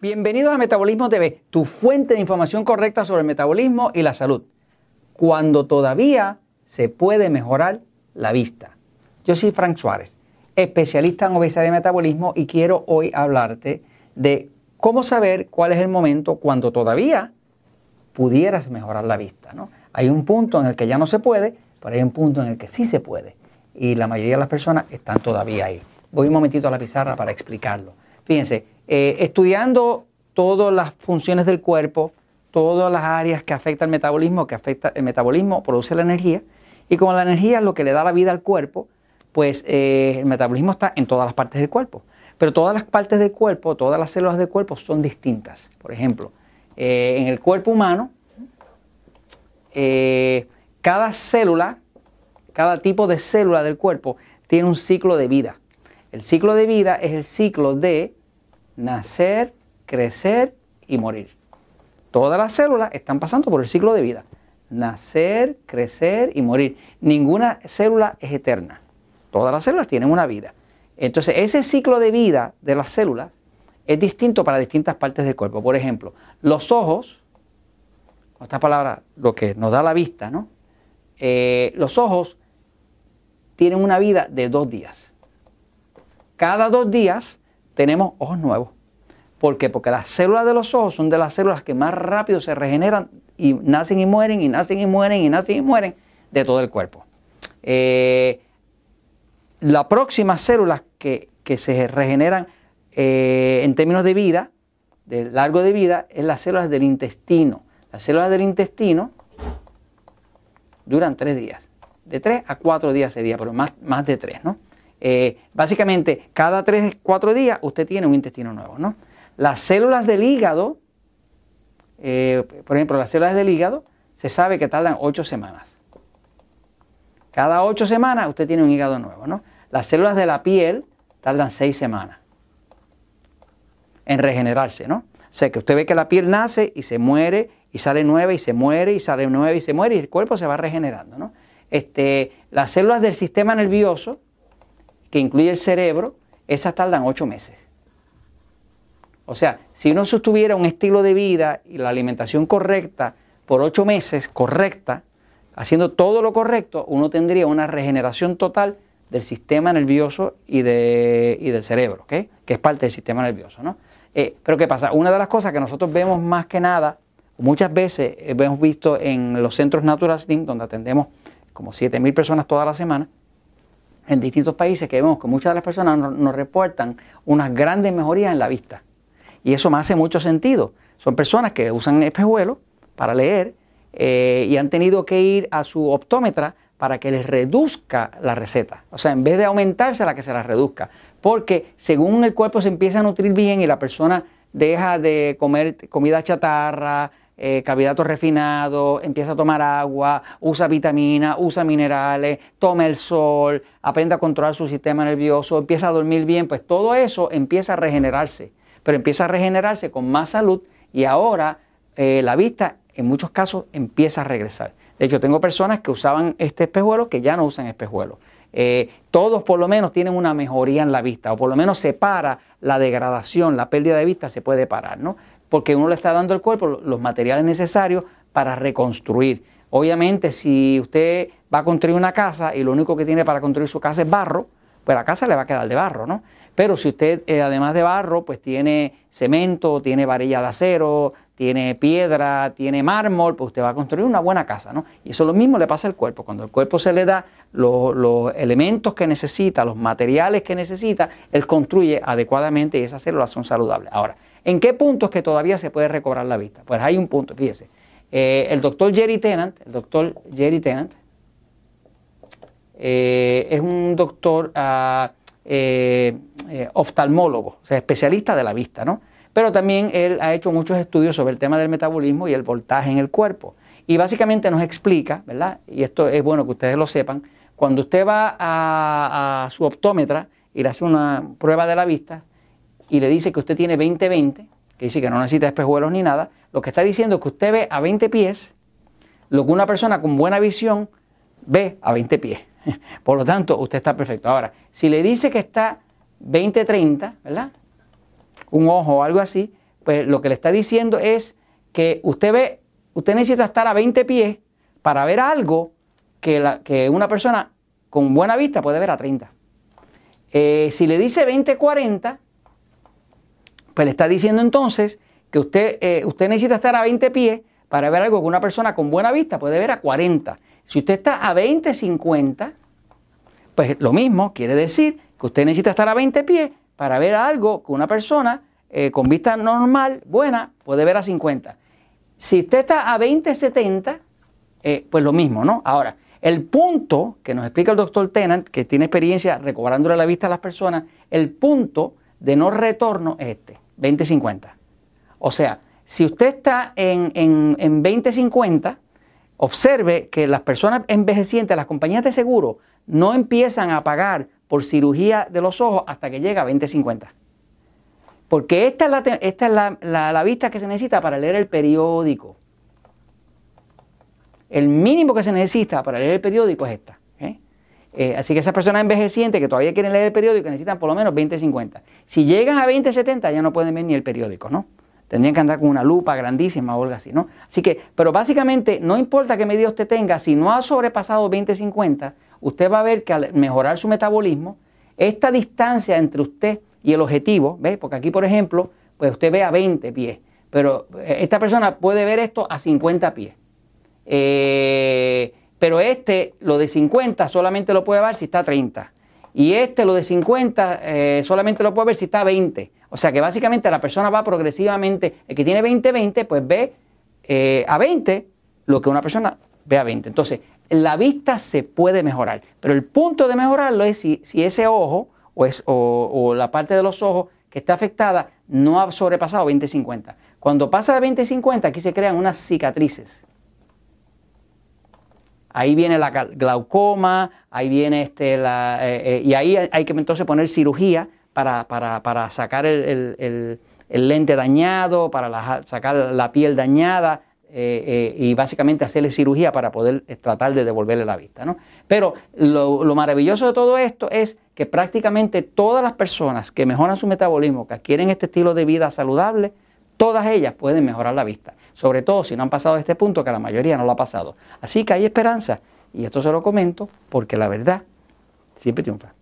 Bienvenidos a Metabolismo TV, tu fuente de información correcta sobre el metabolismo y la salud, cuando todavía se puede mejorar la vista. Yo soy Frank Suárez, especialista en obesidad y metabolismo y quiero hoy hablarte de cómo saber cuál es el momento cuando todavía pudieras mejorar la vista. ¿no? Hay un punto en el que ya no se puede, pero hay un punto en el que sí se puede. Y la mayoría de las personas están todavía ahí. Voy un momentito a la pizarra para explicarlo. Fíjense, eh, estudiando todas las funciones del cuerpo, todas las áreas que afectan el metabolismo, que afecta el metabolismo, produce la energía, y como la energía es lo que le da la vida al cuerpo, pues eh, el metabolismo está en todas las partes del cuerpo. Pero todas las partes del cuerpo, todas las células del cuerpo son distintas. Por ejemplo, eh, en el cuerpo humano, cada célula, cada tipo de célula del cuerpo tiene un ciclo de vida. El ciclo de vida es el ciclo de nacer, crecer y morir. Todas las células están pasando por el ciclo de vida. Nacer, crecer y morir. Ninguna célula es eterna. Todas las células tienen una vida. Entonces, ese ciclo de vida de las células es distinto para distintas partes del cuerpo. Por ejemplo, los ojos, esta palabra, lo que nos da la vista, ¿no? Eh, los ojos tienen una vida de dos días cada dos días tenemos ojos nuevos. ¿Por qué? Porque las células de los ojos son de las células que más rápido se regeneran y nacen y mueren y nacen y mueren y nacen y mueren de todo el cuerpo. Eh, la próxima células que, se regeneran eh, en términos de vida, de largo de vida, es las células del intestino. Las células del intestino duran tres días. De tres a cuatro días sería, pero más, más de tres, ¿no? Eh, básicamente, cada 3, 4 días usted tiene un intestino nuevo. ¿no? Las células del hígado, eh, por ejemplo, las células del hígado, se sabe que tardan 8 semanas. Cada 8 semanas usted tiene un hígado nuevo. ¿no? Las células de la piel tardan 6 semanas en regenerarse. ¿no? O sea, que usted ve que la piel nace y se muere y sale nueva y se muere y sale nueva y se muere y el cuerpo se va regenerando. ¿no? Este, las células del sistema nervioso, que incluye el cerebro, esas tardan ocho meses. O sea, si uno sostuviera un estilo de vida y la alimentación correcta por ocho meses, correcta, haciendo todo lo correcto, uno tendría una regeneración total del sistema nervioso y, de, del cerebro, que es parte del sistema nervioso. ¿no? Eh, pero ¿qué pasa? Una de las cosas que nosotros vemos más que nada, muchas veces hemos visto en los centros Natural Slim, donde atendemos como 7.000 personas toda la semana, en distintos países que vemos que muchas de las personas nos, reportan unas grandes mejorías en la vista. Y eso me hace mucho sentido. Son personas que usan espejuelos para leer eh, y han tenido que ir a su optómetra para que les reduzca la receta. O sea, en vez de aumentarse, la que se la reduzca. Porque según el cuerpo se empieza a nutrir bien y la persona deja de comer comida chatarra, eh, carbohidratos refinados, empieza a tomar agua, usa vitaminas, usa minerales, toma el sol, aprende a controlar su sistema nervioso, empieza a dormir bien, pues todo eso empieza a regenerarse, pero empieza a regenerarse con más salud y ahora eh, la vista en muchos casos empieza a regresar. De hecho, tengo personas que usaban este espejuelo que ya no usan espejuelo. Eh, todos por lo menos tienen una mejoría en la vista, o por lo menos se para la degradación, la pérdida de vista se puede parar, ¿no? Porque uno le está dando al cuerpo los materiales necesarios para reconstruir. Obviamente, si usted va a construir una casa y lo único que tiene para construir su casa es barro, pues la casa le va a quedar de barro, ¿no? Pero si usted, eh, además de barro, pues tiene cemento, tiene varilla de acero, tiene piedra, tiene mármol, pues usted va a construir una buena casa, ¿no? Y eso lo mismo le pasa al cuerpo. Cuando el cuerpo se le da los, los elementos que necesita, los materiales que necesita, él construye adecuadamente y esas células son saludables. Ahora, ¿En qué puntos que todavía se puede recobrar la vista? Pues hay un punto, fíjese. Eh, el doctor Jerry Tennant, el doctor Jerry Tennant, eh, es un doctor ah, eh, oftalmólogo, o sea, especialista de la vista, ¿no? Pero también él ha hecho muchos estudios sobre el tema del metabolismo y el voltaje en el cuerpo. Y básicamente nos explica, ¿verdad? Y esto es bueno que ustedes lo sepan, cuando usted va a, a su optómetra y le hace una prueba de la vista, y le dice que usted tiene 20-20, que dice que no necesita espejuelos ni nada, lo que está diciendo es que usted ve a 20 pies lo que una persona con buena visión ve a 20 pies. Por lo tanto, usted está perfecto. Ahora, si le dice que está 20-30, ¿verdad? Un ojo o algo así, pues lo que le está diciendo es que usted ve, usted necesita estar a 20 pies para ver algo que, la, que una persona con buena vista puede ver a 30. Eh, si le dice 20-40, pues le está diciendo entonces que usted, eh, usted necesita estar a 20 pies para ver algo que una persona con buena vista puede ver a 40. Si usted está a 20-50, pues lo mismo quiere decir que usted necesita estar a 20 pies para ver algo que una persona eh, con vista normal, buena, puede ver a 50. Si usted está a 20-70, pues lo mismo, ¿no? Ahora, el punto que nos explica el doctor Tennant, que tiene experiencia recobrándole la vista a las personas, el punto de no retorno es este, 2050. O sea, si usted está en, en, en 2050, observe que las personas envejecientes, las compañías de seguro, no empiezan a pagar por cirugía de los ojos hasta que llega a 2050. Porque esta es, la, esta es la, la vista que se necesita para leer el periódico. El mínimo que se necesita para leer el periódico es esta. ¿Eh? Así que esas personas envejecientes que todavía quieren leer el periódico necesitan por lo menos 20-50. Si llegan a 20-70 ya no pueden ver ni el periódico, ¿no? Tendrían que andar con una lupa grandísima o algo así, ¿no? Así que, pero básicamente no importa qué medida usted tenga, si no ha sobrepasado 20-50, usted va a ver que al mejorar su metabolismo, esta distancia entre usted y el objetivo, ¿ve? Porque aquí, por ejemplo, pues usted ve a 20 pies, pero eh, esta persona puede ver esto a 50 pies. Eh, pero este, lo de 50, solamente lo puede ver si está a 30. Y este, lo de 50, eh, solamente lo puede ver si está a 20. O sea que básicamente la persona va progresivamente, el que tiene 20, 20, pues ve eh, a 20 lo que una persona ve a 20. Entonces, la vista se puede mejorar, pero el punto de mejorarlo es si, ese ojo o, es, o, la parte de los ojos que está afectada no ha sobrepasado 20-50. Cuando pasa de 20-50, aquí se crean unas cicatrices. Ahí viene la glaucoma, ahí viene este, la, eh, eh, y ahí hay que entonces poner cirugía para, sacar el, lente dañado, para sacar la piel dañada eh, y básicamente hacerle cirugía para poder tratar de devolverle la vista. ¿no? Pero lo, lo maravilloso de todo esto es que prácticamente todas las personas que mejoran su metabolismo, que adquieren este estilo de vida saludable, todas ellas pueden mejorar la vista sobre todo si no han pasado este punto, que la mayoría no lo ha pasado. Así que hay esperanza, y esto se lo comento porque la verdad siempre triunfa.